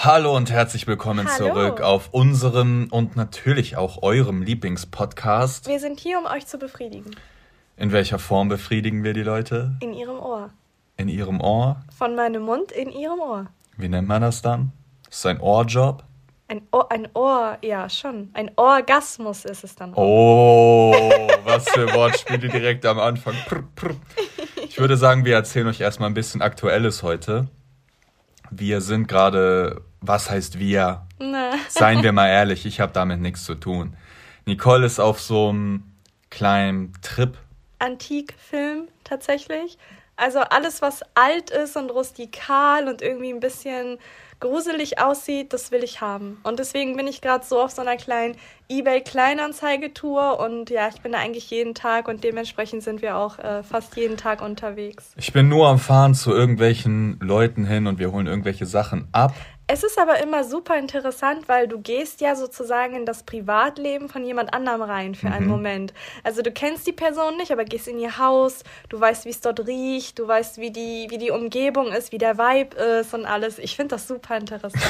Hallo und herzlich willkommen Hallo. zurück auf unserem und natürlich auch eurem Lieblingspodcast. Wir sind hier, um euch zu befriedigen. In welcher Form befriedigen wir die Leute? In ihrem Ohr. In ihrem Ohr? Von meinem Mund in ihrem Ohr. Wie nennt man das dann? Ist das ein Ohrjob? Ein Ohr, ein Ohr, ja, schon. Ein Orgasmus ist es dann. Oh, was für Wortspiele direkt am Anfang. Ich würde sagen, wir erzählen euch erstmal ein bisschen Aktuelles heute. Wir sind gerade, was heißt wir? Na. Seien wir mal ehrlich, ich habe damit nichts zu tun. Nicole ist auf so einem kleinen Trip. Antikfilm tatsächlich. Also alles, was alt ist und rustikal und irgendwie ein bisschen gruselig aussieht, das will ich haben. Und deswegen bin ich gerade so auf so einer kleinen eBay-Kleinanzeigetour und ja, ich bin da eigentlich jeden Tag und dementsprechend sind wir auch äh, fast jeden Tag unterwegs. Ich bin nur am Fahren zu irgendwelchen Leuten hin und wir holen irgendwelche Sachen ab. Es ist aber immer super interessant, weil du gehst ja sozusagen in das Privatleben von jemand anderem rein für einen Moment. Also du kennst die Person nicht, aber gehst in ihr Haus, du weißt, wie es dort riecht, du weißt, wie die, wie die Umgebung ist, wie der Vibe ist und alles. Ich finde das super interessant.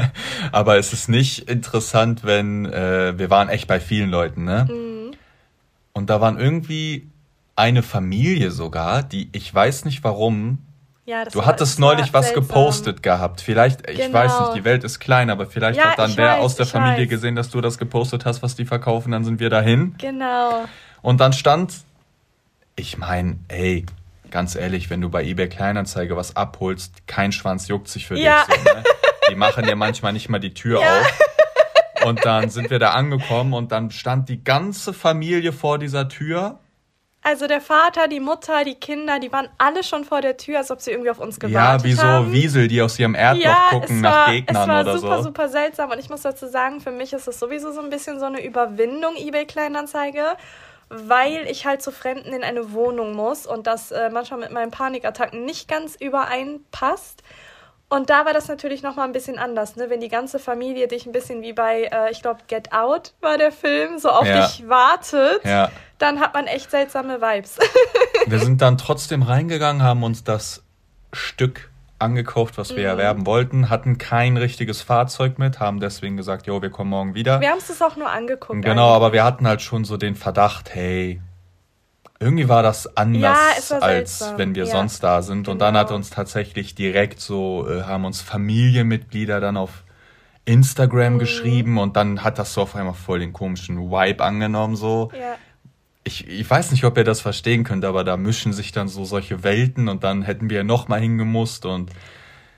Aber es ist nicht interessant, wenn äh, wir waren echt bei vielen Leuten, ne? Mhm. Und da waren irgendwie eine Familie sogar, die ich weiß nicht warum. Ja, Du war- hattest neulich was seltsam. gepostet gehabt. Vielleicht, ich Genau. weiß nicht, die Welt ist klein, aber vielleicht Ja, hat dann wer weiß, aus der Familie weiß. gesehen, dass du das gepostet hast, was die verkaufen, dann sind wir dahin. Genau. Und dann stand, ich meine, ey, ganz ehrlich, wenn du bei eBay Kleinanzeige was abholst, kein Schwanz juckt sich für Ja. dich. So, ne? Die machen ja manchmal nicht mal die Tür auf. Und dann sind wir da angekommen und dann stand die ganze Familie vor dieser Tür. Also der Vater, die Mutter, die Kinder, die waren alle schon vor der Tür, als ob sie irgendwie auf uns Ja, gewartet wie so haben. Wiesel, die aus ihrem Erdloch gucken es nach war, Gegnern es war oder super, so. super seltsam. Und ich muss dazu sagen, für mich ist es sowieso so ein bisschen so eine Überwindung, eBay-Kleinanzeige, weil ich halt zu Fremden in eine Wohnung muss und das äh, manchmal mit meinen Panikattacken nicht ganz übereinpasst. Und da war das natürlich nochmal ein bisschen anders, ne? Wenn die ganze Familie dich ein bisschen wie bei, äh, ich glaube, Get Out war der Film, so auf Ja. dich wartet, Ja. dann hat man echt seltsame Vibes. Wir sind dann trotzdem reingegangen, haben uns das Stück angekauft, was Mhm. wir erwerben wollten, hatten kein richtiges Fahrzeug mit, haben deswegen gesagt, jo, wir kommen morgen wieder. Wir haben es auch nur angeguckt. Genau, aber eigentlich. wir hatten halt schon so den Verdacht, hey, irgendwie war das anders, Ja, war als wenn wir ja. sonst da sind. Und dann hat Genau. uns tatsächlich direkt so, äh, haben uns Familienmitglieder dann auf Instagram Mhm. geschrieben und dann hat das so auf einmal voll den komischen Vibe angenommen, so. Ja. Ich, ich weiß nicht, ob ihr das verstehen könnt, aber da mischen sich dann so solche Welten und dann hätten wir noch mal hingemusst und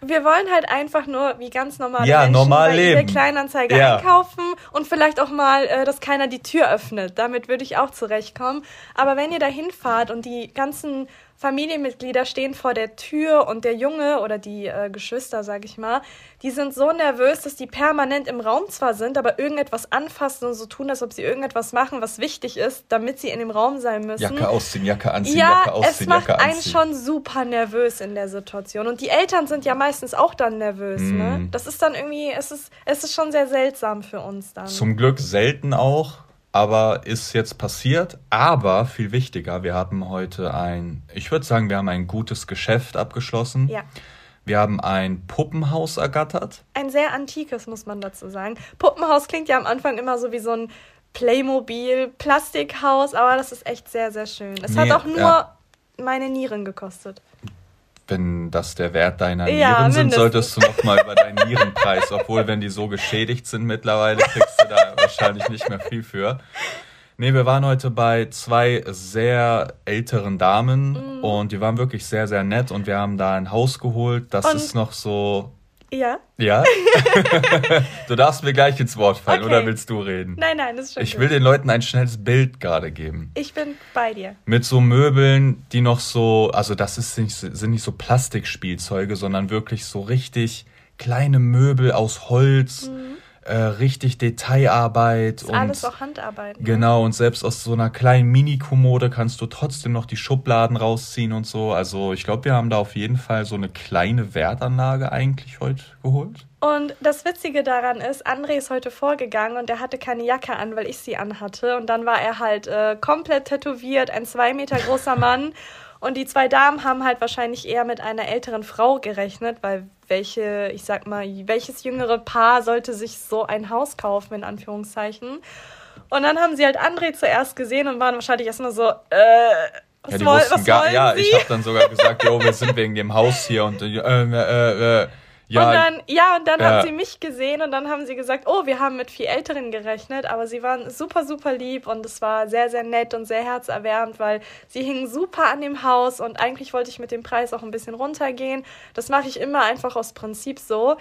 Wir wollen halt einfach nur wie ganz normale Ja, Menschen normal bei leben. Kleinanzeige Ja. einkaufen und vielleicht auch mal, äh, dass keiner die Tür öffnet. Damit würde ich auch zurechtkommen. Aber wenn ihr da hinfahrt und die ganzen Familienmitglieder stehen vor der Tür und der Junge oder die äh, Geschwister, sag ich mal, die sind so nervös, dass die permanent im Raum zwar sind, aber irgendetwas anfassen und so tun, als ob sie irgendetwas machen, was wichtig ist, damit sie in dem Raum sein müssen. Jacke ausziehen, Jacke anziehen, Ja, Jacke es ausziehen, macht Jacke einen anziehen. schon super nervös in der Situation. Und die Eltern sind ja meistens auch dann nervös, ne? Mm. Das ist dann irgendwie, es ist, es ist schon sehr seltsam für uns dann. Zum Glück selten auch, aber ist jetzt passiert. Aber viel wichtiger, wir haben heute ein, ich würde sagen, wir haben ein gutes Geschäft abgeschlossen. ja. Wir haben ein Puppenhaus ergattert. Ein sehr antikes, muss man dazu sagen. Puppenhaus klingt ja am Anfang immer so wie so ein Playmobil, Plastikhaus, aber das ist echt sehr, sehr schön. Es hat Nee, auch nur ja. meine Nieren gekostet. Wenn das der Wert deiner Ja, Nieren sind, mindestens. solltest du noch mal über deinen Nierenpreis, obwohl wenn die so geschädigt sind mittlerweile, kriegst du da wahrscheinlich nicht mehr viel für. Nee, wir waren heute bei zwei sehr älteren Damen Mhm. und die waren wirklich sehr, sehr nett und wir haben da ein Haus geholt. Das Und- ist noch so Ja? Ja? du darfst mir gleich ins Wort fallen, Okay. oder willst du reden? Nein, nein, das ist schon Ich gut. will den Leuten ein schnelles Bild gerade geben. Ich bin bei dir. Mit so Möbeln, die noch so, also das ist nicht, sind nicht so Plastikspielzeuge, sondern wirklich so richtig kleine Möbel aus Holz, äh, richtig Detailarbeit. Ist alles auch Handarbeit. ne? Genau, und selbst aus so einer kleinen Mini-Kommode kannst du trotzdem noch die Schubladen rausziehen und so. Also ich glaube, wir haben da auf jeden Fall so eine kleine Wertanlage eigentlich heute geholt. Und das Witzige daran ist, André ist heute vorgegangen und er hatte keine Jacke an, weil ich sie anhatte. Und dann war er halt äh, komplett tätowiert, ein zwei Meter großer Mann. Und die zwei Damen haben halt wahrscheinlich eher mit einer älteren Frau gerechnet, weil welche, ich sag mal, welches jüngere Paar sollte sich so ein Haus kaufen, in Anführungszeichen. Und dann haben sie halt André zuerst gesehen und waren wahrscheinlich erstmal so, äh, was, Ja, die woll, wussten was gar, ja, sie? ich habe dann sogar gesagt, jo, wir sind wegen dem Haus hier und äh, äh, äh, ja, und dann, ja, und dann ja. haben sie mich gesehen und dann haben sie gesagt, oh, wir haben mit viel Älteren gerechnet, aber sie waren super, super lieb und es war sehr, sehr nett und sehr herzerwärmend, weil sie hingen super an dem Haus und eigentlich wollte ich mit dem Preis auch ein bisschen runtergehen. Das mache ich immer einfach aus Prinzip so.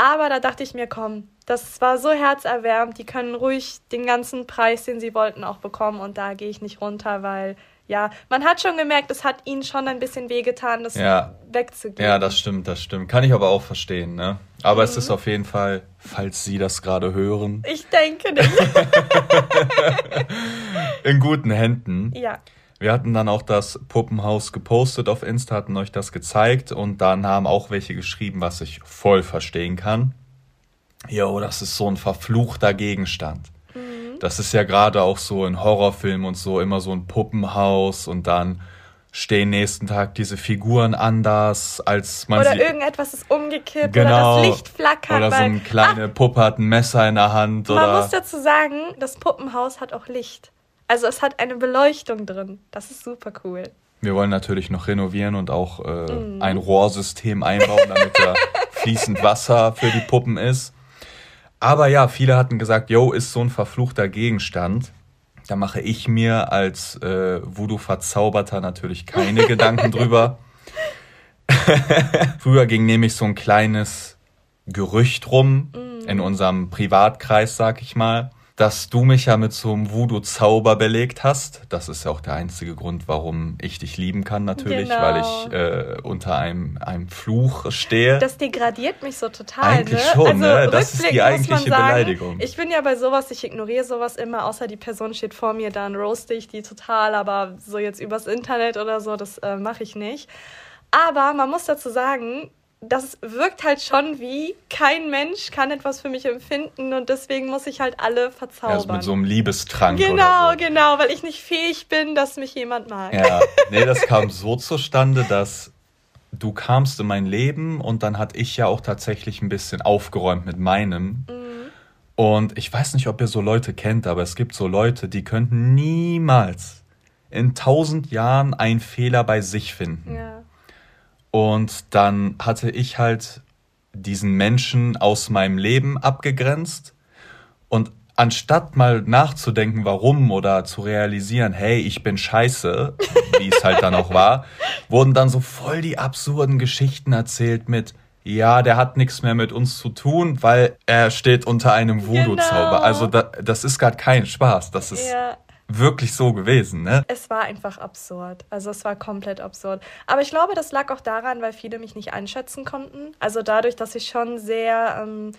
Aber da dachte ich mir, komm, das war so herzerwärmend, die können ruhig den ganzen Preis, den sie wollten, auch bekommen und da gehe ich nicht runter, weil ja, man hat schon gemerkt, es hat ihnen schon ein bisschen wehgetan, das Ja. wegzugeben. ja, das stimmt, das stimmt. Kann ich aber auch verstehen, ne? Aber es Mhm. ist auf jeden Fall, falls Sie das gerade hören, Ich denke nicht. in guten Händen. ja. Wir hatten dann auch das Puppenhaus gepostet auf Insta, hatten euch das gezeigt und dann haben auch welche geschrieben, was ich voll verstehen kann. Jo, das ist so ein verfluchter Gegenstand. Das ist ja gerade auch so in Horrorfilmen und so immer so ein Puppenhaus und dann stehen nächsten Tag diese Figuren anders, als man Oder sie... irgendetwas ist umgekippt Genau. oder das Licht flackert. Oder so eine kleine Puppe hat ein Messer in der Hand man oder... muss dazu sagen, das Puppenhaus hat auch Licht. Also es hat eine Beleuchtung drin. Das ist super cool. Wir wollen natürlich noch renovieren und auch äh, Mhm. ein Rohrsystem einbauen, damit da fließend Wasser für die Puppen ist. Aber ja, viele hatten gesagt, yo, ist so ein verfluchter Gegenstand. Da mache ich mir als äh, Voodoo-Verzauberter natürlich keine Gedanken drüber. Früher ging nämlich so ein kleines Gerücht rum Mhm. in unserem Privatkreis, sag ich mal, dass du mich ja mit so einem Voodoo-Zauber belegt hast. Das ist ja auch der einzige Grund, warum ich dich lieben kann, natürlich, Genau. weil ich äh, unter einem, einem Fluch stehe. Das degradiert mich so total. Eigentlich ne? schon, also, ne? Das ist die eigentliche sagen, Beleidigung. Ich bin ja bei sowas, ich ignoriere sowas immer, außer die Person steht vor mir, dann roaste ich die total, aber so jetzt übers Internet oder so, das äh, mache ich nicht. Aber man muss dazu sagen, das wirkt halt schon wie kein Mensch kann etwas für mich empfinden und deswegen muss ich halt alle verzaubern. also mit so einem Liebestrank genau, oder so. genau, weil ich nicht fähig bin, dass mich jemand mag. Ja, nee, das kam so zustande, dass du kamst in mein Leben und dann hatte ich ja auch tatsächlich ein bisschen aufgeräumt mit meinem. Und ich weiß nicht, ob ihr so Leute kennt, aber es gibt so Leute, die könnten niemals in tausend Jahren einen Fehler bei sich finden. Ja. Und dann hatte ich halt diesen Menschen aus meinem Leben abgegrenzt. Und anstatt mal nachzudenken, warum oder zu realisieren, hey, ich bin scheiße, wie es halt dann auch war, wurden dann so voll die absurden Geschichten erzählt mit, ja, der hat nichts mehr mit uns zu tun, weil er steht unter einem Voodoo-Zauber. Genau. Also da, das ist gerade kein Spaß. Das ist ja. Wirklich so gewesen, ne? Es war einfach absurd. Also es war komplett absurd. Aber ich glaube, das lag auch daran, weil viele mich nicht einschätzen konnten. Also dadurch, dass ich schon sehr, ähm,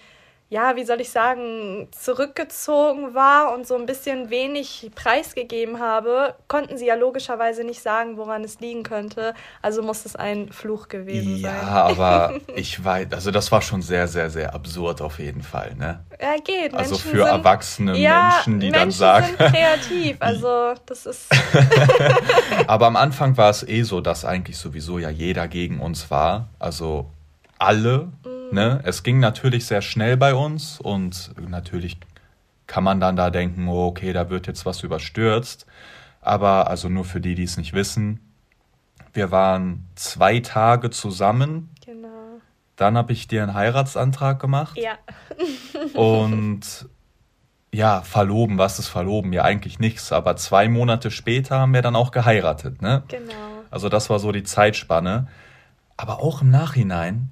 ja, wie soll ich sagen, zurückgezogen war und so ein bisschen wenig preisgegeben habe, konnten sie ja logischerweise nicht sagen, woran es liegen könnte. Also muss es ein Fluch gewesen Ja, sein. aber ich weiß, also das war schon sehr, sehr, sehr absurd auf jeden Fall, ne? Ja, geht. Also Menschen für sind, erwachsene ja, Menschen, die dann Menschen sagen. sind kreativ. Also das ist Aber am Anfang war es eh so, dass eigentlich sowieso ja jeder gegen uns war. Also alle, Mhm. Ne? Es ging natürlich sehr schnell bei uns und natürlich kann man dann da denken, oh, okay, da wird jetzt was überstürzt. Aber also nur für die, die es nicht wissen, wir waren zwei Tage zusammen. genau. Dann habe ich dir einen Heiratsantrag gemacht. Ja. Und ja, verloben, was ist verloben? Ja, eigentlich nichts. Aber zwei Monate später haben wir dann auch geheiratet, ne? Genau. Also das war so die Zeitspanne. Aber auch im Nachhinein,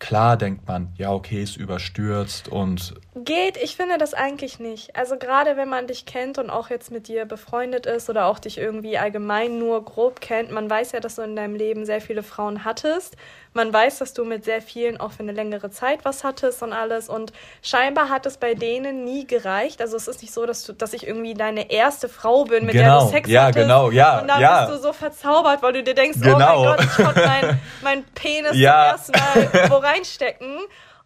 klar denkt man, ja, okay, ist überstürzt und Geht, ich finde das eigentlich nicht. Also gerade wenn man dich kennt und auch jetzt mit dir befreundet ist oder auch dich irgendwie allgemein nur grob kennt, man weiß ja, dass du in deinem Leben sehr viele Frauen hattest. Man weiß, dass du mit sehr vielen auch für eine längere Zeit was hattest und alles. Und scheinbar hat es bei denen nie gereicht. Also es ist nicht so, dass du, dass ich irgendwie deine erste Frau bin, mit der Genau, du Sex ja, hattest. genau, ja, Und dann ja. bist du so verzaubert, weil du dir denkst, oh Genau. mein Gott, ich konnte meinen mein Penis Ja. zum ersten Mal wo reinstecken.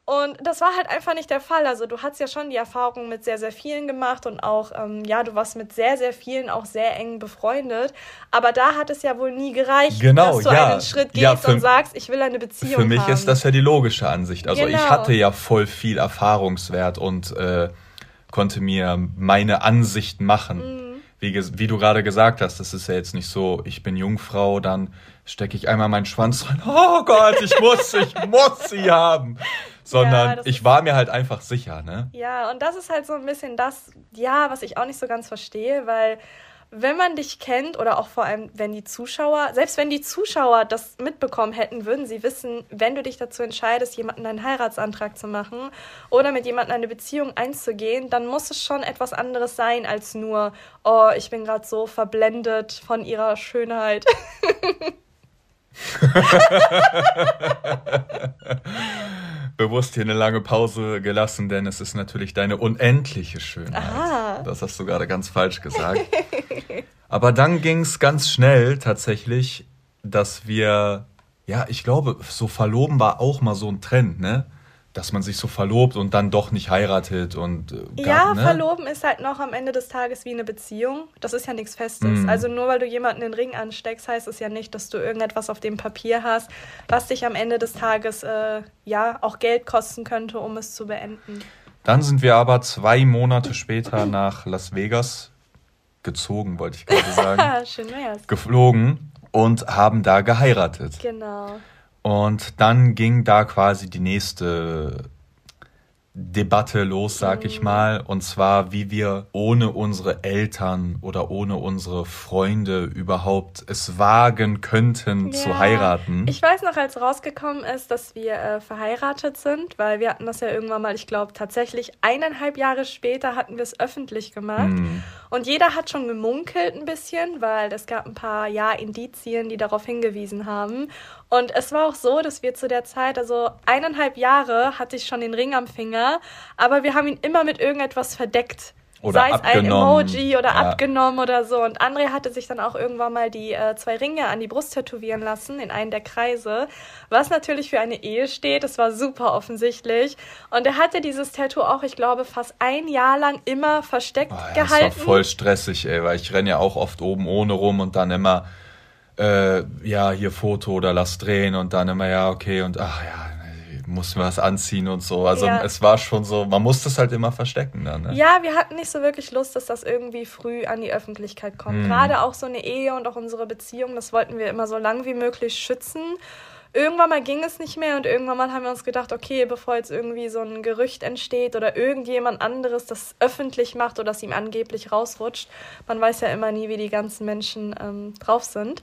Und das war halt einfach nicht der Fall. Also du hast ja schon die Erfahrung mit sehr, sehr vielen gemacht und auch, ähm, ja, du warst mit sehr, sehr vielen auch sehr eng befreundet. Aber da hat es ja wohl nie gereicht, genau, dass du ja. einen Schritt gehst ja, für, und sagst, ich will eine Beziehung Für mich haben. ist das ja die logische Ansicht. Also genau. ich hatte ja voll viel Erfahrungswert und äh, konnte mir meine Ansicht machen. Mhm. Wie, wie du gerade gesagt hast, das ist ja jetzt nicht so, ich bin Jungfrau, dann stecke ich einmal meinen Schwanz rein. Oh Gott, ich muss, ich muss sie haben sondern ja, ich war mir halt einfach sicher, ne? Ja, und das ist halt so ein bisschen das, ja, was ich auch nicht so ganz verstehe, weil wenn man dich kennt oder auch vor allem, wenn die Zuschauer, selbst wenn die Zuschauer das mitbekommen hätten, würden sie wissen, wenn du dich dazu entscheidest, jemanden einen Heiratsantrag zu machen oder mit jemandem eine Beziehung einzugehen, dann muss es schon etwas anderes sein als nur, oh, ich bin gerade so verblendet von ihrer Schönheit. bewusst hier eine lange Pause gelassen, denn es ist natürlich deine unendliche Schönheit. Aha. Das hast du gerade ganz falsch gesagt. Aber dann ging es ganz schnell tatsächlich, dass wir, ja, ich glaube, so verloben war auch mal so ein Trend, ne? dass man sich so verlobt und dann doch nicht heiratet und äh, ja ne? verloben ist halt noch am Ende des Tages wie eine Beziehung das ist ja nichts Festes mm. also nur weil du jemanden den Ring ansteckst heißt es ja nicht dass du irgendetwas auf dem Papier hast was dich am Ende des Tages äh, ja auch Geld kosten könnte um es zu beenden dann sind wir aber zwei Monate später nach Las Vegas gezogen wollte ich gerade sagen. Schön wär's. geflogen und haben da geheiratet. Genau. Und dann ging da quasi die nächste Debatte los, sag ich mal, und zwar, wie wir ohne unsere Eltern oder ohne unsere Freunde überhaupt es wagen könnten ja. zu heiraten. Ich weiß noch, als rausgekommen ist, dass wir äh, verheiratet sind, weil wir hatten das ja irgendwann mal, ich glaube, tatsächlich eineinhalb Jahre später hatten wir es öffentlich gemacht. Mhm. Und jeder hat schon gemunkelt ein bisschen, weil es gab ein paar, ja, Indizien, die darauf hingewiesen haben. Und es war auch so, dass wir zu der Zeit, also eineinhalb Jahre hatte ich schon den Ring am Finger, aber wir haben ihn immer mit irgendetwas verdeckt. Oder Sei es ein Emoji oder ja. abgenommen oder so. Und André hatte sich dann auch irgendwann mal die äh, zwei Ringe an die Brust tätowieren lassen, in einen der Kreise, was natürlich für eine Ehe steht. Das war super offensichtlich. Und er hatte dieses Tattoo auch, ich glaube, fast ein Jahr lang immer versteckt oh, ja, gehalten. Das war voll stressig, ey, weil ich renne ja auch oft oben ohne rum und dann immer äh, ja, hier Foto oder lass drehen und dann immer, ja, okay, und ach ja, muss mir was anziehen und so. Also ja. es war schon so, man muss das halt immer verstecken dann. Ne? Ja, wir hatten nicht so wirklich Lust, dass das irgendwie früh an die Öffentlichkeit kommt. Mhm. Gerade auch so eine Ehe und auch unsere Beziehung, das wollten wir immer so lang wie möglich schützen. Irgendwann mal ging es nicht mehr und irgendwann mal haben wir uns gedacht, okay, bevor jetzt irgendwie so ein Gerücht entsteht oder irgendjemand anderes das öffentlich macht oder das ihm angeblich rausrutscht, man weiß ja immer nie, wie die ganzen Menschen ähm, drauf sind,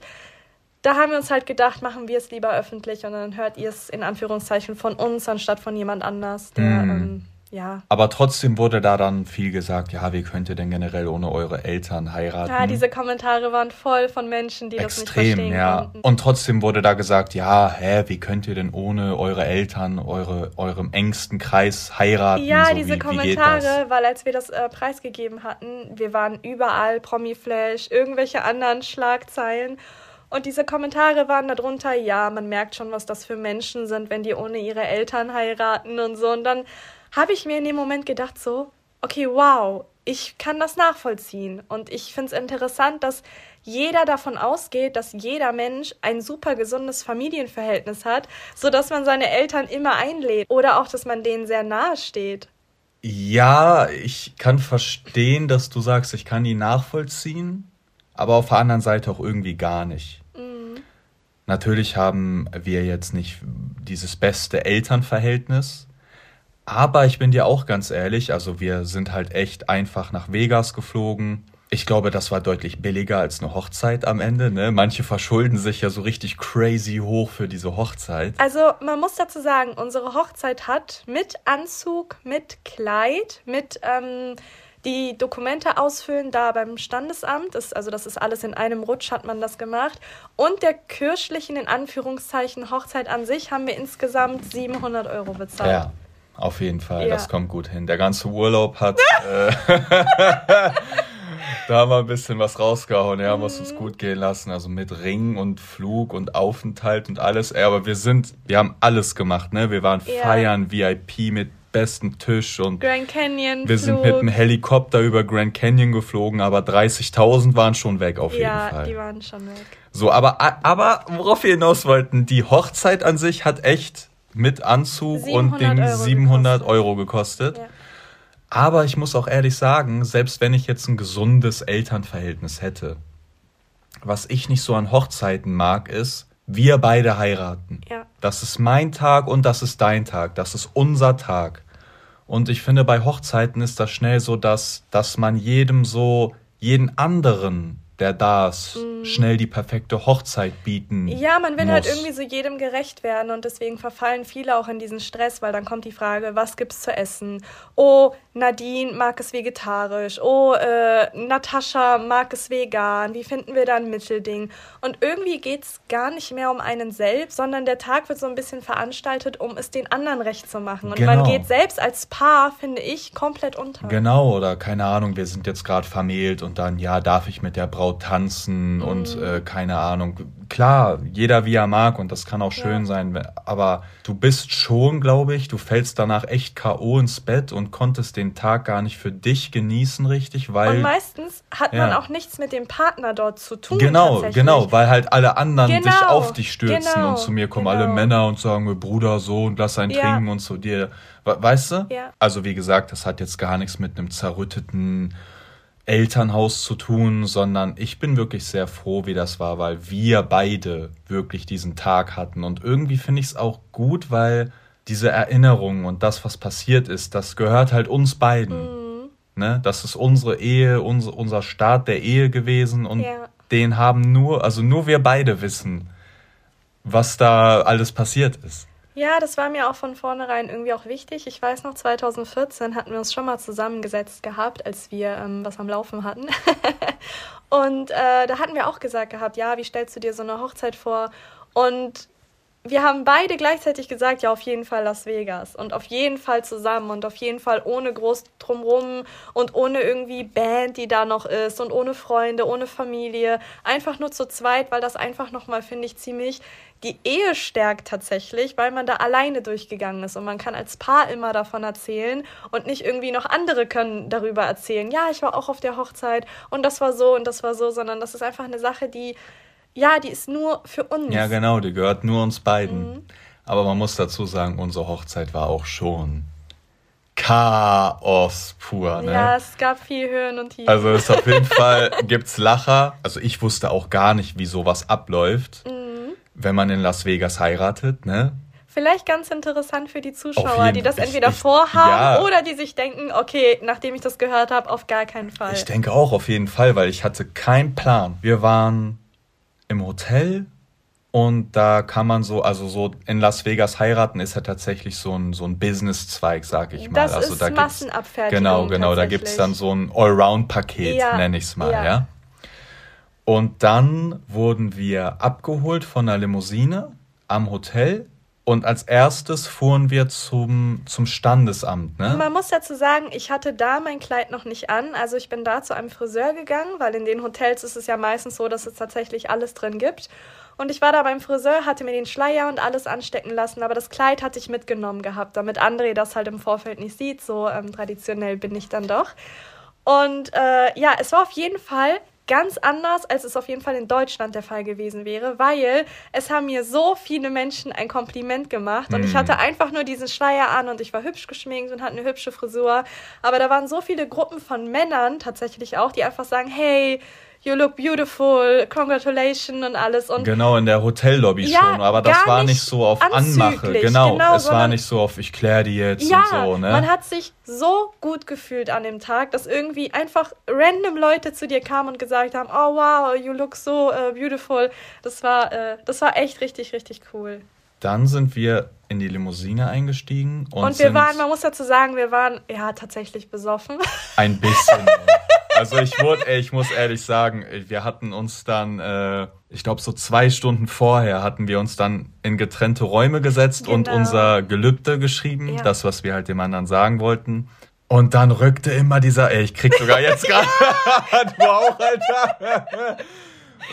da haben wir uns halt gedacht, machen wir es lieber öffentlich und dann hört ihr es in Anführungszeichen von uns anstatt von jemand anders, der mm. ähm, ja. Aber trotzdem wurde da dann viel gesagt, ja, wie könnt ihr denn generell ohne eure Eltern heiraten? Ja, diese Kommentare waren voll von Menschen, die Extrem, das nicht verstehen ja. konnten. Und trotzdem wurde da gesagt, ja, hä, wie könnt ihr denn ohne eure Eltern, eure, eurem engsten Kreis heiraten? Ja, so, diese wie, Kommentare, wie weil als wir das äh, preisgegeben hatten, wir waren überall, Promiflash, irgendwelche anderen Schlagzeilen und diese Kommentare waren darunter, ja, man merkt schon, was das für Menschen sind, wenn die ohne ihre Eltern heiraten und so. Und dann habe ich mir in dem Moment gedacht, so, okay, wow, ich kann das nachvollziehen. Und ich finde es interessant, dass jeder davon ausgeht, dass jeder Mensch ein super gesundes Familienverhältnis hat, sodass man seine Eltern immer einlädt oder auch, dass man denen sehr nahe steht. Ja, ich kann verstehen, dass du sagst, ich kann ihn nachvollziehen, aber auf der anderen Seite auch irgendwie gar nicht. Natürlich haben wir jetzt nicht dieses beste Elternverhältnis, aber ich bin dir auch ganz ehrlich, also wir sind halt echt einfach nach Vegas geflogen. Ich glaube, das war deutlich billiger als eine Hochzeit am Ende. Ne? Manche verschulden sich ja so richtig crazy hoch für diese Hochzeit. Also man muss dazu sagen, unsere Hochzeit hat mit Anzug, mit Kleid, mit ähm, die Dokumente ausfüllen da beim Standesamt. Das, also das ist alles in einem Rutsch, hat man das gemacht. Und der kirchlichen, in Anführungszeichen, Hochzeit an sich haben wir insgesamt 700 Euro bezahlt. Ja, auf jeden Fall. Ja. Das kommt gut hin. Der ganze Urlaub hat... äh, da haben wir ein bisschen was rausgehauen. Ja, haben es uns gut gehen lassen. Also mit Ring und Flug und Aufenthalt und alles. Ja, aber wir sind, wir haben alles gemacht, ne? Wir waren Ja. feiern, VIP mit bestem Tisch und Grand Canyon. wir sind mit dem Helikopter über Grand Canyon geflogen, aber 30.000 waren schon weg auf jeden Ja, Fall. die waren schon weg. So, aber, aber worauf wir hinaus wollten, die Hochzeit an sich hat echt mit Anzug und 700 Ding Euro 700 gekostet. Euro gekostet. Ja. Aber ich muss auch ehrlich sagen, selbst wenn ich jetzt ein gesundes Elternverhältnis hätte, was ich nicht so an Hochzeiten mag, ist, wir beide heiraten. Ja. Das ist mein Tag und das ist dein Tag. Das ist unser Tag. Und ich finde, bei Hochzeiten ist das schnell so, dass, dass man jedem so, jeden anderen, der da ist, schnell die perfekte Hochzeit bieten. Mhm. Ja, man will halt muss. irgendwie so jedem gerecht werden und deswegen verfallen viele auch in diesen Stress, weil dann kommt die Frage, was gibt's zu essen? Oh, Nadine mag es vegetarisch. Oh, äh, Natascha mag es vegan. Wie finden wir da ein Mittelding? Und irgendwie geht's gar nicht mehr um einen selbst, sondern der Tag wird so ein bisschen veranstaltet, um es den anderen recht zu machen. Und man Genau. geht selbst als Paar, finde ich, komplett unter. Genau, oder keine Ahnung, wir sind jetzt gerade vermählt und dann, ja, darf ich mit der Braut tanzen Mhm. und äh, keine Ahnung. Klar, jeder wie er mag und das kann auch schön Ja. sein, aber du bist schon, glaube ich, du fällst danach echt K.O. ins Bett und konntest den Tag gar nicht für dich genießen richtig, weil. Und meistens hat man Ja. auch nichts mit dem Partner dort zu tun. Genau, genau, weil halt alle anderen dich Genau, auf dich stürzen genau, und zu mir kommen genau. alle Männer und sagen, Bruder, so und lass einen Ja. trinken und zu dir. We- Weißt du? Ja. Also wie gesagt, das hat jetzt gar nichts mit einem zerrütteten Elternhaus zu tun, sondern ich bin wirklich sehr froh, wie das war, weil wir beide wirklich diesen Tag hatten. Und irgendwie finde ich es auch gut, weil diese Erinnerung und das, was passiert ist, das gehört halt uns beiden. Mhm. Ne? Das ist unsere Ehe, unser, unser Start der Ehe gewesen und Ja. den haben nur, also nur wir beide wissen, was da alles passiert ist. Ja, das war mir auch von vornherein irgendwie auch wichtig. Ich weiß noch, 2014 hatten wir uns schon mal zusammengesetzt gehabt, als wir ähm, was am Laufen hatten. Und äh, da hatten wir auch gesagt gehabt, ja, wie stellst du dir so eine Hochzeit vor? Und wir haben beide gleichzeitig gesagt, ja, auf jeden Fall Las Vegas und auf jeden Fall zusammen und auf jeden Fall ohne groß drumrum und ohne irgendwie Band, die da noch ist und ohne Freunde, ohne Familie, einfach nur zu zweit, weil das einfach nochmal, finde ich, ziemlich die Ehe stärkt tatsächlich, weil man da alleine durchgegangen ist und man kann als Paar immer davon erzählen und nicht irgendwie noch andere können darüber erzählen, ja, ich war auch auf der Hochzeit und das war so und das war so, sondern das ist einfach eine Sache, die ja, die ist nur für uns. Ja, genau, die gehört nur uns beiden. Mhm. Aber man muss dazu sagen, unsere Hochzeit war auch schon Chaos pur, ne? Ja, es gab viel Höhen und Tiefen. Also es auf jeden Fall gibt's Lacher. Also ich wusste auch gar nicht, wie sowas abläuft, Mhm. wenn man in Las Vegas heiratet, ne? Vielleicht ganz interessant für die Zuschauer, die das ich- entweder ich- vorhaben ja. oder die sich denken, okay, nachdem ich das gehört habe, auf gar keinen Fall. Ich denke auch auf jeden Fall, weil ich hatte keinen Plan. Wir waren im Hotel und da kann man so, also so in Las Vegas heiraten ist ja tatsächlich so ein, so ein Business-Zweig, sag ich mal. Das also ist da Massenabfertigung Genau, genau, da gibt's dann so ein Allround-Paket, Ja, nenne ich's mal, ja. ja. Und dann wurden wir abgeholt von einer Limousine am Hotel und als erstes fuhren wir zum, zum Standesamt, ne? Man muss dazu sagen, ich hatte da mein Kleid noch nicht an. Also ich bin da zu einem Friseur gegangen, weil in den Hotels ist es ja meistens so, dass es tatsächlich alles drin gibt. Und ich war da beim Friseur, hatte mir den Schleier und alles anstecken lassen, aber das Kleid hatte ich mitgenommen gehabt, damit André das halt im Vorfeld nicht sieht. So ähm, traditionell bin ich dann doch. Und äh, ja, es war auf jeden Fall ganz anders, als es auf jeden Fall in Deutschland der Fall gewesen wäre, weil es haben mir so viele Menschen ein Kompliment gemacht und ich Mm. hatte einfach nur diesen Schleier an und ich war hübsch geschminkt und hatte eine hübsche Frisur. Aber da waren so viele Gruppen von Männern tatsächlich auch, die einfach sagen, hey, you look beautiful, congratulations und alles. Und Genau, in der Hotellobby Ja, schon, aber das war nicht so auf Anmache. Genau, genau, es war nicht so auf ich klär die jetzt ja, und so, ne? man hat sich so gut gefühlt an dem Tag, dass irgendwie einfach random Leute zu dir kamen und gesagt haben, oh wow, you look so äh, beautiful. Das war, äh, das war echt richtig, richtig cool. Dann sind wir in die Limousine eingestiegen und, Und, wir waren, man muss dazu sagen, wir waren ja tatsächlich besoffen. ein bisschen. also ich wurde, ey, ich muss ehrlich sagen, wir hatten uns dann, äh, ich glaube so zwei Stunden vorher hatten wir uns dann in getrennte Räume gesetzt und Genau. unser Gelübde geschrieben, Ja. das, was wir halt dem anderen sagen wollten. Und dann rückte immer dieser, ey, ich krieg sogar jetzt gerade, du auch, Alter.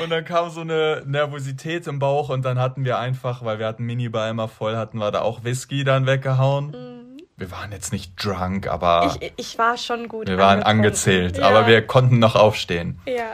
Und dann kam so eine Nervosität im Bauch und dann hatten wir einfach, weil wir hatten Minibar immer voll, hatten wir da auch Whisky dann weggehauen. Mhm. Wir waren jetzt nicht drunk, aber. Ich, ich war schon gut. Wir waren angezählt, ja. aber wir konnten noch aufstehen. Ja.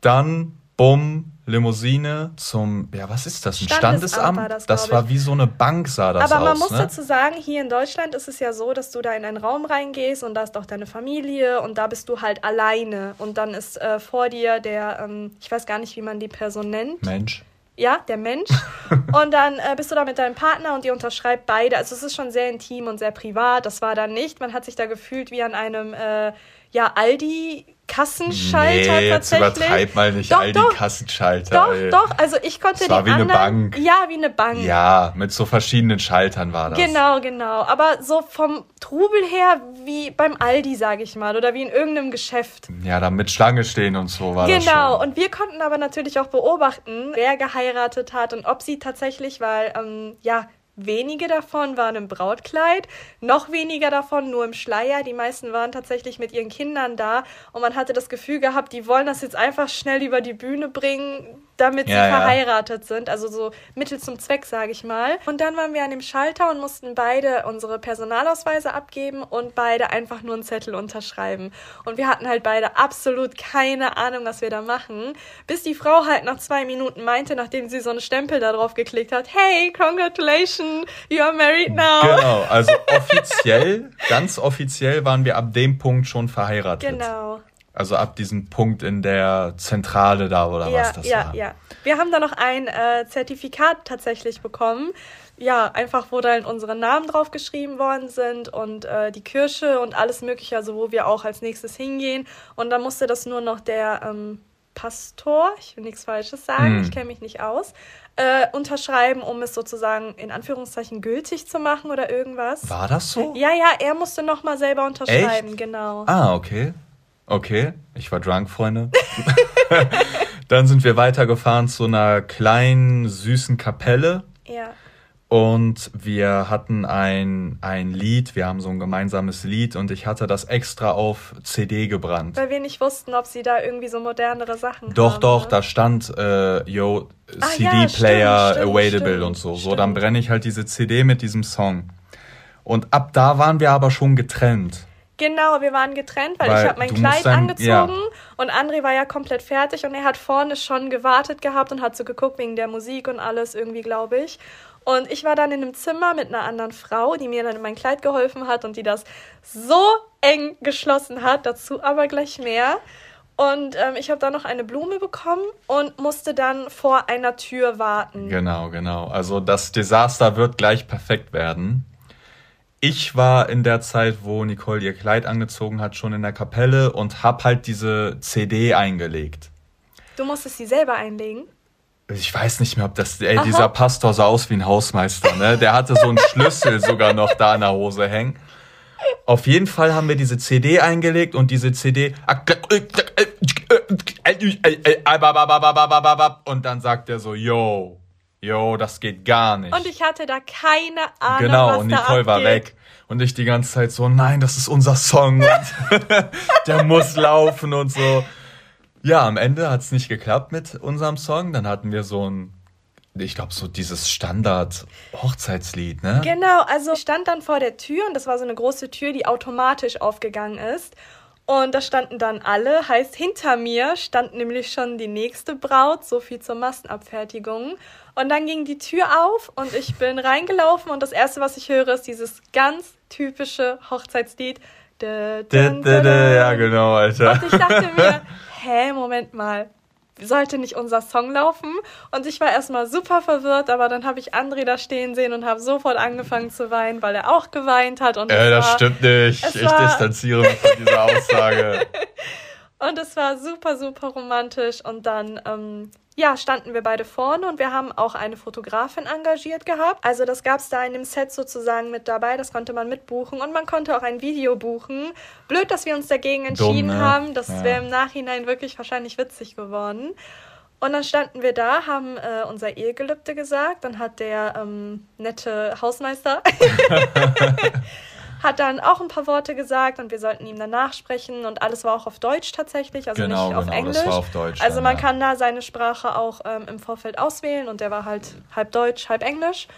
Dann, bumm, Limousine zum, ja, was ist das? Ein Standesamt? Standesamt? War das, das war wie so eine Bank, sah das aus. Aber man muss ne? dazu sagen, hier in Deutschland ist es ja so, dass du da in einen Raum reingehst und da ist auch deine Familie und da bist du halt alleine. Und dann ist äh, vor dir der, ähm, ich weiß gar nicht, wie man die Person nennt. Mensch. Ja, der Mensch. und dann äh, bist du da mit deinem Partner und ihr unterschreibt beide. Also es ist schon sehr intim und sehr privat. Das war da nicht. Man hat sich da gefühlt wie an einem äh, ja, Aldi Kassenschalter nee, tatsächlich. Jetzt übertreib mal nicht doch, all die doch, Kassenschalter. Doch, ey. doch, also ich konnte das war wie anderen, eine Bank. Ja, wie eine Bank. Ja, mit so verschiedenen Schaltern war das. Genau, genau. Aber so vom Trubel her wie beim Aldi, sage ich mal, oder wie in irgendeinem Geschäft. Ja, da mit Schlange stehen und so war genau. das Genau, und wir konnten aber natürlich auch beobachten, wer geheiratet hat und ob sie tatsächlich, weil, ähm, ja, Wenige davon waren im Brautkleid, noch weniger davon nur im Schleier. Die meisten waren tatsächlich mit ihren Kindern da und man hatte das Gefühl gehabt, die wollen das jetzt einfach schnell über die Bühne bringen, damit ja, sie verheiratet ja. sind. Also so Mittel zum Zweck, sage ich mal. Und dann waren wir an dem Schalter und mussten beide unsere Personalausweise abgeben und beide einfach nur einen Zettel unterschreiben. Und wir hatten halt beide absolut keine Ahnung, was wir da machen, bis die Frau halt nach zwei Minuten meinte, nachdem sie so einen Stempel da drauf geklickt hat, hey, congratulations, you are married now. Genau, also offiziell, ganz offiziell waren wir ab dem Punkt schon verheiratet. Genau. Also ab diesem Punkt in der Zentrale da oder ja, was das ja, war. Ja, ja. Wir haben da noch ein äh, Zertifikat tatsächlich bekommen. Ja, einfach wo dann unsere Namen drauf geschrieben worden sind und äh, die Kirche und alles Mögliche, also wo wir auch als nächstes hingehen. Und dann musste das nur noch der ähm, Pastor, ich will nichts Falsches sagen, hm. ich kenne mich nicht aus, äh, unterschreiben, um es sozusagen in Anführungszeichen gültig zu machen oder irgendwas. War das so? Ja, ja, er musste nochmal selber unterschreiben, Echt? genau. Ah, okay. Okay, ich war drunk, Freunde. Dann sind wir weitergefahren zu einer kleinen, süßen Kapelle. Ja. Und wir hatten ein, ein Lied, wir haben so ein gemeinsames Lied und ich hatte das extra auf CD gebrannt. Weil wir nicht wussten, ob sie da irgendwie so modernere Sachen Doch, haben, doch, ne? da stand, äh, yo, CD-Player ja, available und so. So, dann brenne ich halt diese CD mit diesem Song. Und ab da waren wir aber schon getrennt. Genau, wir waren getrennt, weil, weil ich habe mein Kleid dann, angezogen ja. und André war ja komplett fertig und er hat vorne schon gewartet gehabt und hat so geguckt wegen der Musik und alles irgendwie, glaube ich. Und ich war dann in einem Zimmer mit einer anderen Frau, die mir dann in mein Kleid geholfen hat und die das so eng geschlossen hat, dazu aber gleich mehr. Und ähm, ich habe dann noch eine Blume bekommen und musste dann vor einer Tür warten. Genau, genau. Also das Desaster wird gleich perfekt werden. Ich war in der Zeit, wo Nicole ihr Kleid angezogen hat, schon in der Kapelle und hab halt diese CD eingelegt. Du musstest sie selber einlegen? Ich weiß nicht mehr, ob das. Ey, Aha. dieser Pastor sah aus wie ein Hausmeister, ne? Der hatte so einen Schlüssel sogar noch da in der Hose hängen. Auf jeden Fall haben wir diese CD eingelegt und diese CD. Und dann sagt er so, yo, yo, das geht gar nicht. Und ich hatte da keine Ahnung. Genau, was und Nicole war weg. Und ich die ganze Zeit so, nein, das ist unser Song. der muss laufen und so. Ja, am Ende hat's nicht geklappt mit unserem Song. Dann hatten wir so ein, ich glaube, so dieses Standard-Hochzeitslied, ne? Genau, also ich stand dann vor der Tür und das war so eine große Tür, die automatisch aufgegangen ist. Und da standen dann alle, heißt hinter mir stand nämlich schon die nächste Braut, so viel zur Massenabfertigung. Und dann ging die Tür auf und ich bin reingelaufen und das erste, was ich höre, ist dieses ganz typische Hochzeitslied. Da, da, da, ja, genau, Alter. Und ich dachte mir, hä, Moment mal, sollte nicht unser Song laufen? Und ich war erstmal super verwirrt, aber dann habe ich André da stehen sehen und habe sofort angefangen zu weinen, weil er auch geweint hat. Und äh, das war, stimmt nicht. Ich distanziere mich von dieser Aussage. und es war super, super romantisch. Und dann ähm, ja, standen wir beide vorne und wir haben auch eine Fotografin engagiert gehabt. Also das gab es da in dem Set sozusagen mit dabei, das konnte man mitbuchen und man konnte auch ein Video buchen. Blöd, dass wir uns dagegen entschieden Dumm, ne? haben, das ja. wäre im Nachhinein wirklich wahrscheinlich witzig geworden. Und dann standen wir da, haben äh, unser Ehegelübde gesagt, dann hat der ähm, nette Hausmeister hat dann auch ein paar Worte gesagt und wir sollten ihm danach sprechen und alles war auch auf Deutsch tatsächlich, also genau, nicht auf genau, Englisch. Das war auf Deutsch. Also dann, man ja. kann da seine Sprache auch ähm, im Vorfeld auswählen und der war halt halb Deutsch, halb Englisch.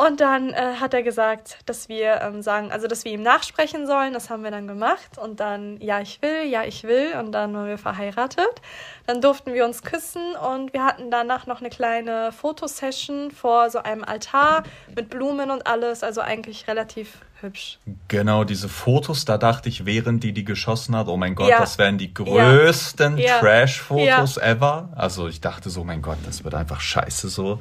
Und dann äh, hat er gesagt, dass wir ähm, sagen, also dass wir ihm nachsprechen sollen. Das haben wir dann gemacht. Und dann, ja, ich will, ja, ich will. Und dann waren wir verheiratet. Dann durften wir uns küssen und wir hatten danach noch eine kleine Fotosession vor so einem Altar mit Blumen und alles. Also eigentlich relativ hübsch. Genau, diese Fotos, da dachte ich, während die die geschossen hat, oh mein Gott, ja. das wären die größten ja. Trash-Fotos ja. ever. Also ich dachte so, mein Gott, das wird einfach scheiße so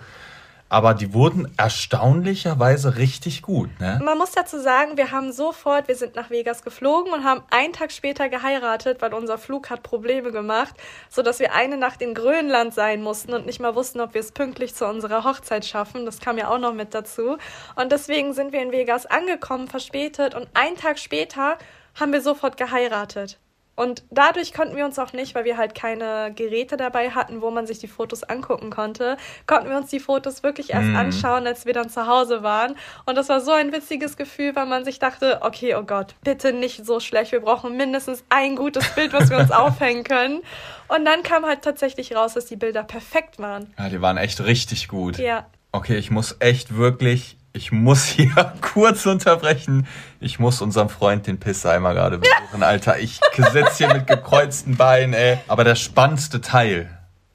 aber die wurden erstaunlicherweise richtig gut. Ne? Man muss dazu sagen, wir haben sofort, wir sind nach Vegas geflogen und haben einen Tag später geheiratet, weil unser Flug hat Probleme gemacht, sodass wir eine Nacht in Grönland sein mussten und nicht mal wussten, ob wir es pünktlich zu unserer Hochzeit schaffen. Das kam ja auch noch mit dazu. Und deswegen sind wir in Vegas angekommen, verspätet und einen Tag später haben wir sofort geheiratet. Und dadurch konnten wir uns auch nicht, weil wir halt keine Geräte dabei hatten, wo man sich die Fotos angucken konnte, konnten wir uns die Fotos wirklich erst mm. anschauen, als wir dann zu Hause waren. Und das war so ein witziges Gefühl, weil man sich dachte, okay, oh Gott, bitte nicht so schlecht. Wir brauchen mindestens ein gutes Bild, was wir uns aufhängen können. Und dann kam halt tatsächlich raus, dass die Bilder perfekt waren. Ja, die waren echt richtig gut. Ja. Okay, ich muss echt wirklich ich muss hier kurz unterbrechen. Ich muss unserem Freund den Pisser einmal gerade besuchen, Alter. Ich sitze hier mit gekreuzten Beinen, ey. Aber der spannendste Teil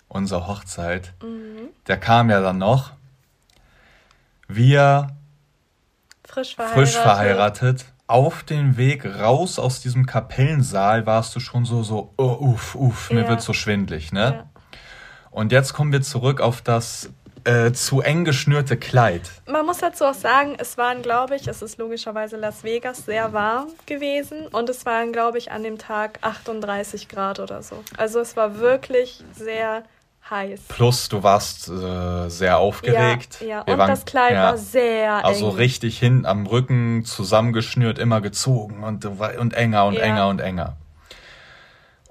unserer Hochzeit, mhm. der kam ja dann noch. Wir frisch verheiratet. frisch verheiratet. Auf dem Weg raus aus diesem Kapellensaal warst du schon so, so, oh, uff, uff, mir ja. wird so schwindlig, ne? Ja. Und jetzt kommen wir zurück auf das äh, zu eng geschnürte Kleid. Man muss dazu auch sagen, es waren, glaube ich, es ist logischerweise Las Vegas sehr warm gewesen und es waren, glaube ich, an dem Tag 38 Grad oder so. Also es war wirklich sehr heiß. Plus, du warst äh, sehr aufgeregt. Ja, ja. und waren, das Kleid ja, war sehr eng. Also richtig hin am Rücken zusammengeschnürt, immer gezogen und, und enger und ja. enger und enger.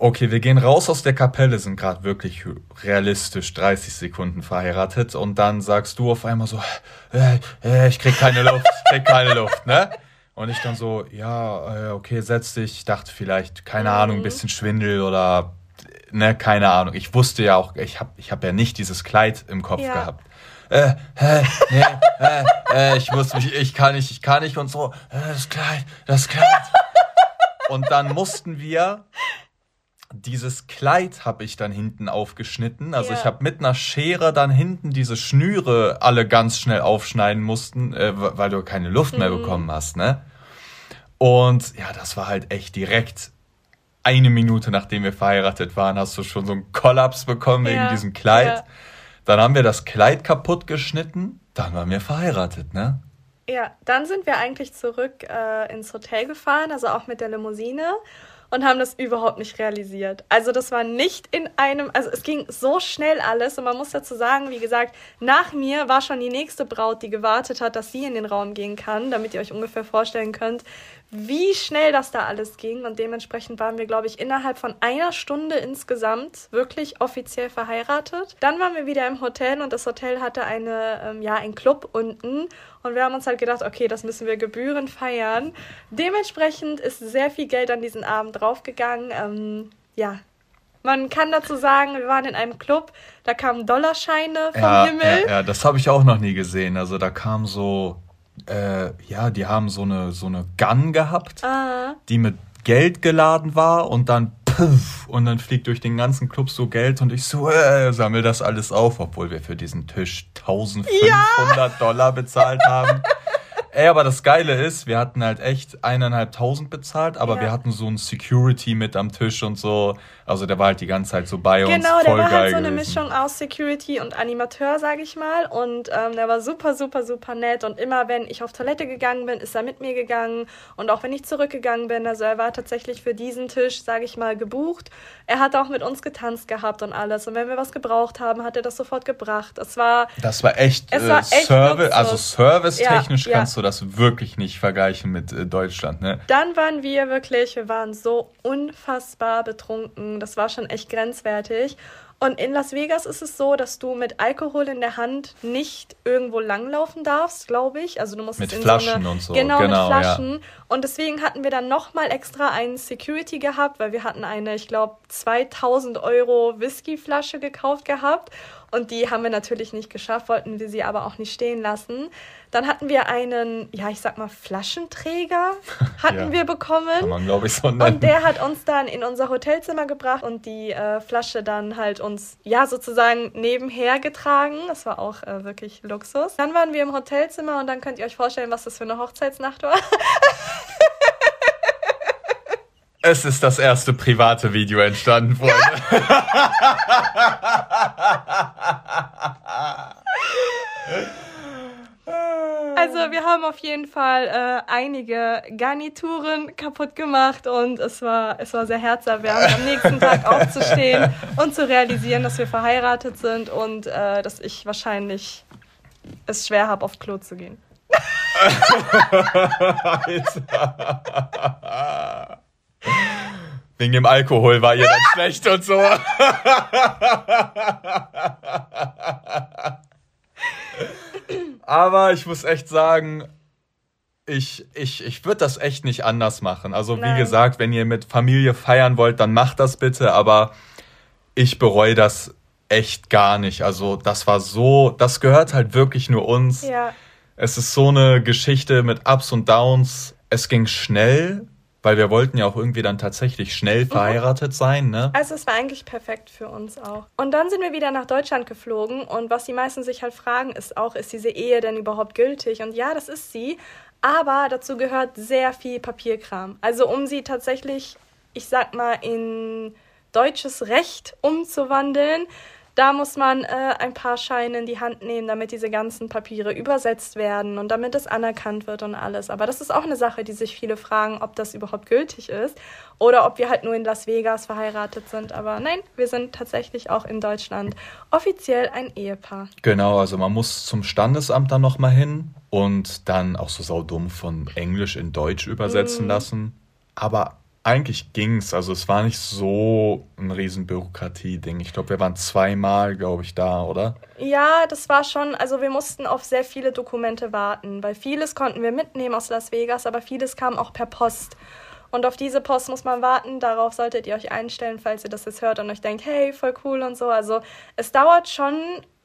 Okay, wir gehen raus aus der Kapelle, sind gerade wirklich realistisch 30 Sekunden verheiratet und dann sagst du auf einmal so, äh, äh, ich krieg keine Luft, ich krieg keine Luft, ne? Und ich dann so, ja, äh, okay, setz dich. Ich dachte vielleicht, keine mhm. Ahnung, ein bisschen Schwindel oder, ne, keine Ahnung. Ich wusste ja auch, ich habe ich hab ja nicht dieses Kleid im Kopf ja. gehabt. Äh, äh, nee, äh, äh, ich wusste mich, ich kann nicht, ich kann nicht und so, äh, das Kleid, das Kleid. Und dann mussten wir dieses Kleid habe ich dann hinten aufgeschnitten. Also ja. ich habe mit einer Schere dann hinten diese Schnüre alle ganz schnell aufschneiden mussten, äh, weil du keine Luft mehr mhm. bekommen hast, ne? Und ja, das war halt echt direkt eine Minute nachdem wir verheiratet waren, hast du schon so einen Kollaps bekommen ja. wegen diesem Kleid. Ja. Dann haben wir das Kleid kaputt geschnitten, dann waren wir verheiratet, ne? Ja, dann sind wir eigentlich zurück äh, ins Hotel gefahren, also auch mit der Limousine und haben das überhaupt nicht realisiert. Also das war nicht in einem, also es ging so schnell alles und man muss dazu sagen, wie gesagt, nach mir war schon die nächste Braut, die gewartet hat, dass sie in den Raum gehen kann, damit ihr euch ungefähr vorstellen könnt, wie schnell das da alles ging. Und dementsprechend waren wir, glaube ich, innerhalb von einer Stunde insgesamt wirklich offiziell verheiratet. Dann waren wir wieder im Hotel und das Hotel hatte eine, ähm, ja, einen Club unten. Und wir haben uns halt gedacht, okay, das müssen wir gebührend feiern. Dementsprechend ist sehr viel Geld an diesen Abend draufgegangen. Ähm, ja, man kann dazu sagen, wir waren in einem Club, da kamen Dollarscheine vom ja, Himmel. Ja, ja, das habe ich auch noch nie gesehen. Also da kam so äh, ja, die haben so eine, so eine Gun gehabt, ah. die mit Geld geladen war und dann puff, und dann fliegt durch den ganzen Club so Geld und ich so, äh, sammel das alles auf, obwohl wir für diesen Tisch 1500 ja. Dollar bezahlt haben. Ey, aber das Geile ist, wir hatten halt echt eineinhalbtausend bezahlt, aber ja. wir hatten so ein Security mit am Tisch und so. Also der war halt die ganze Zeit so bei genau, uns. Genau, der war halt so gewesen. eine Mischung aus Security und Animateur, sage ich mal. Und ähm, der war super, super, super nett. Und immer wenn ich auf Toilette gegangen bin, ist er mit mir gegangen. Und auch wenn ich zurückgegangen bin, also er war tatsächlich für diesen Tisch, sage ich mal, gebucht. Er hat auch mit uns getanzt gehabt und alles. Und wenn wir was gebraucht haben, hat er das sofort gebracht. Es war. Das war echt, es war äh, echt Service, also servicetechnisch ja, kannst ja. du das wirklich nicht vergleichen mit äh, Deutschland, ne? Dann waren wir wirklich, wir waren so unfassbar betrunken. Das war schon echt grenzwertig. Und in Las Vegas ist es so, dass du mit Alkohol in der Hand nicht irgendwo langlaufen darfst, glaube ich. Also du musst mit in Flaschen so eine, und so. Genau, genau mit Flaschen. Ja. Und deswegen hatten wir dann nochmal extra einen Security gehabt, weil wir hatten eine, ich glaube, 2000 Euro Whiskyflasche gekauft gehabt. Und die haben wir natürlich nicht geschafft, wollten wir sie aber auch nicht stehen lassen. Dann hatten wir einen, ja, ich sag mal, Flaschenträger hatten ja, wir bekommen. Kann man, glaube ich, so nennen. Und der hat uns dann in unser Hotelzimmer gebracht und die äh, Flasche dann halt uns, ja, sozusagen nebenher getragen. Das war auch äh, wirklich Luxus. Dann waren wir im Hotelzimmer und dann könnt ihr euch vorstellen, was das für eine Hochzeitsnacht war. Es ist das erste private Video entstanden, Freunde. Also wir haben auf jeden Fall äh, einige Garnituren kaputt gemacht und es war, es war sehr herzerwärmend, am nächsten Tag aufzustehen und zu realisieren, dass wir verheiratet sind und äh, dass ich wahrscheinlich es schwer habe, aufs Klo zu gehen. Alter. Wegen dem Alkohol war ihr dann schlecht und so. Aber ich muss echt sagen, ich, ich, ich würde das echt nicht anders machen. Also Nein. wie gesagt, wenn ihr mit Familie feiern wollt, dann macht das bitte. Aber ich bereue das echt gar nicht. Also das war so, das gehört halt wirklich nur uns. Ja. Es ist so eine Geschichte mit Ups und Downs. Es ging schnell, weil wir wollten ja auch irgendwie dann tatsächlich schnell mhm. verheiratet sein, ne? Also es war eigentlich perfekt für uns auch. Und dann sind wir wieder nach Deutschland geflogen und was die meisten sich halt fragen, ist auch, ist diese Ehe denn überhaupt gültig? Und ja, das ist sie, aber dazu gehört sehr viel Papierkram. Also um sie tatsächlich, ich sag mal, in deutsches Recht umzuwandeln, da muss man äh, ein paar Scheine in die Hand nehmen, damit diese ganzen Papiere übersetzt werden und damit es anerkannt wird und alles. Aber das ist auch eine Sache, die sich viele fragen, ob das überhaupt gültig ist oder ob wir halt nur in Las Vegas verheiratet sind. Aber nein, wir sind tatsächlich auch in Deutschland offiziell ein Ehepaar. Genau, also man muss zum Standesamt dann nochmal hin und dann auch so saudumm von Englisch in Deutsch übersetzen mm. lassen. Aber eigentlich ging's. Also es war nicht so ein riesen Bürokratie-Ding. Ich glaube, wir waren zweimal, glaube ich, da, oder? Ja, das war schon, also wir mussten auf sehr viele Dokumente warten, weil vieles konnten wir mitnehmen aus Las Vegas, aber vieles kam auch per Post. Und auf diese Post muss man warten. Darauf solltet ihr euch einstellen, falls ihr das jetzt hört und euch denkt, hey, voll cool und so. Also es dauert schon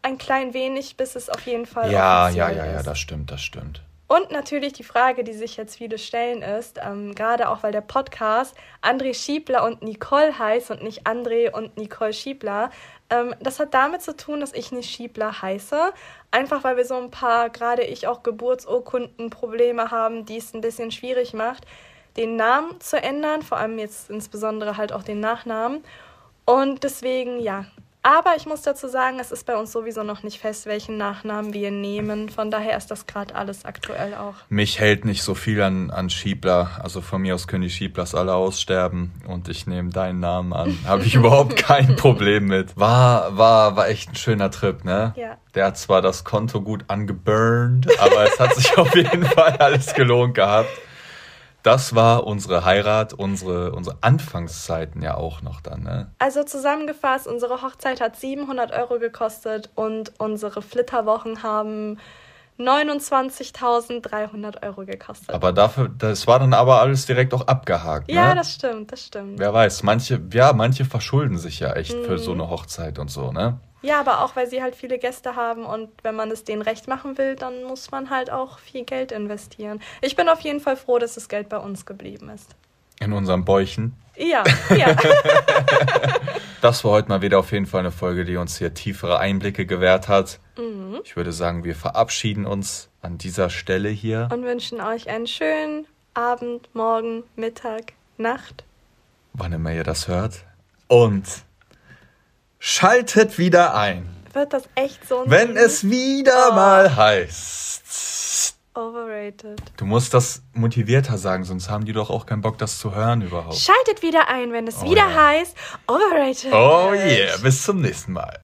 ein klein wenig, bis es auf jeden Fall. Ja, ja, ja, ja, das stimmt, das stimmt. Und natürlich die Frage, die sich jetzt viele stellen, ist, ähm, gerade auch weil der Podcast André Schiebler und Nicole heißt und nicht André und Nicole Schiebler, ähm, das hat damit zu tun, dass ich nicht Schiebler heiße. Einfach weil wir so ein paar, gerade ich auch Geburtsurkundenprobleme haben, die es ein bisschen schwierig macht, den Namen zu ändern, vor allem jetzt insbesondere halt auch den Nachnamen. Und deswegen, ja, aber ich muss dazu sagen, es ist bei uns sowieso noch nicht fest, welchen Nachnamen wir nehmen. Von daher ist das gerade alles aktuell auch. Mich hält nicht so viel an, an Schiebler. Also von mir aus können die Schieblers alle aussterben und ich nehme deinen Namen an. Habe ich überhaupt kein Problem mit. War, war, war echt ein schöner Trip, ne? Ja. Der hat zwar das Konto gut angeburnt, aber es hat sich auf jeden Fall alles gelohnt gehabt das war unsere Heirat, unsere, unsere Anfangszeiten ja auch noch dann. Ne? Also zusammengefasst, unsere Hochzeit hat 700 Euro gekostet und unsere Flitterwochen haben 29.300 Euro gekostet. Aber dafür, das war dann aber alles direkt auch abgehakt. Ja, ne? das stimmt, das stimmt. Wer weiß, manche, ja, manche verschulden sich ja echt mhm. für so eine Hochzeit und so, ne? Ja, aber auch weil sie halt viele Gäste haben und wenn man es denen recht machen will, dann muss man halt auch viel Geld investieren. Ich bin auf jeden Fall froh, dass das Geld bei uns geblieben ist. In unserem Bäuchen? Ja, ja. das war heute mal wieder auf jeden Fall eine Folge, die uns hier tiefere Einblicke gewährt hat. Mhm. Ich würde sagen, wir verabschieden uns an dieser Stelle hier. Und wünschen euch einen schönen Abend, Morgen, Mittag, Nacht. Wann immer ihr das hört. Und Schaltet wieder ein. Wird das echt so Wenn Ding? es wieder oh. mal heißt. Overrated. Du musst das motivierter sagen, sonst haben die doch auch keinen Bock, das zu hören überhaupt. Schaltet wieder ein, wenn es oh wieder ja. heißt Overrated. Oh yeah, bis zum nächsten Mal.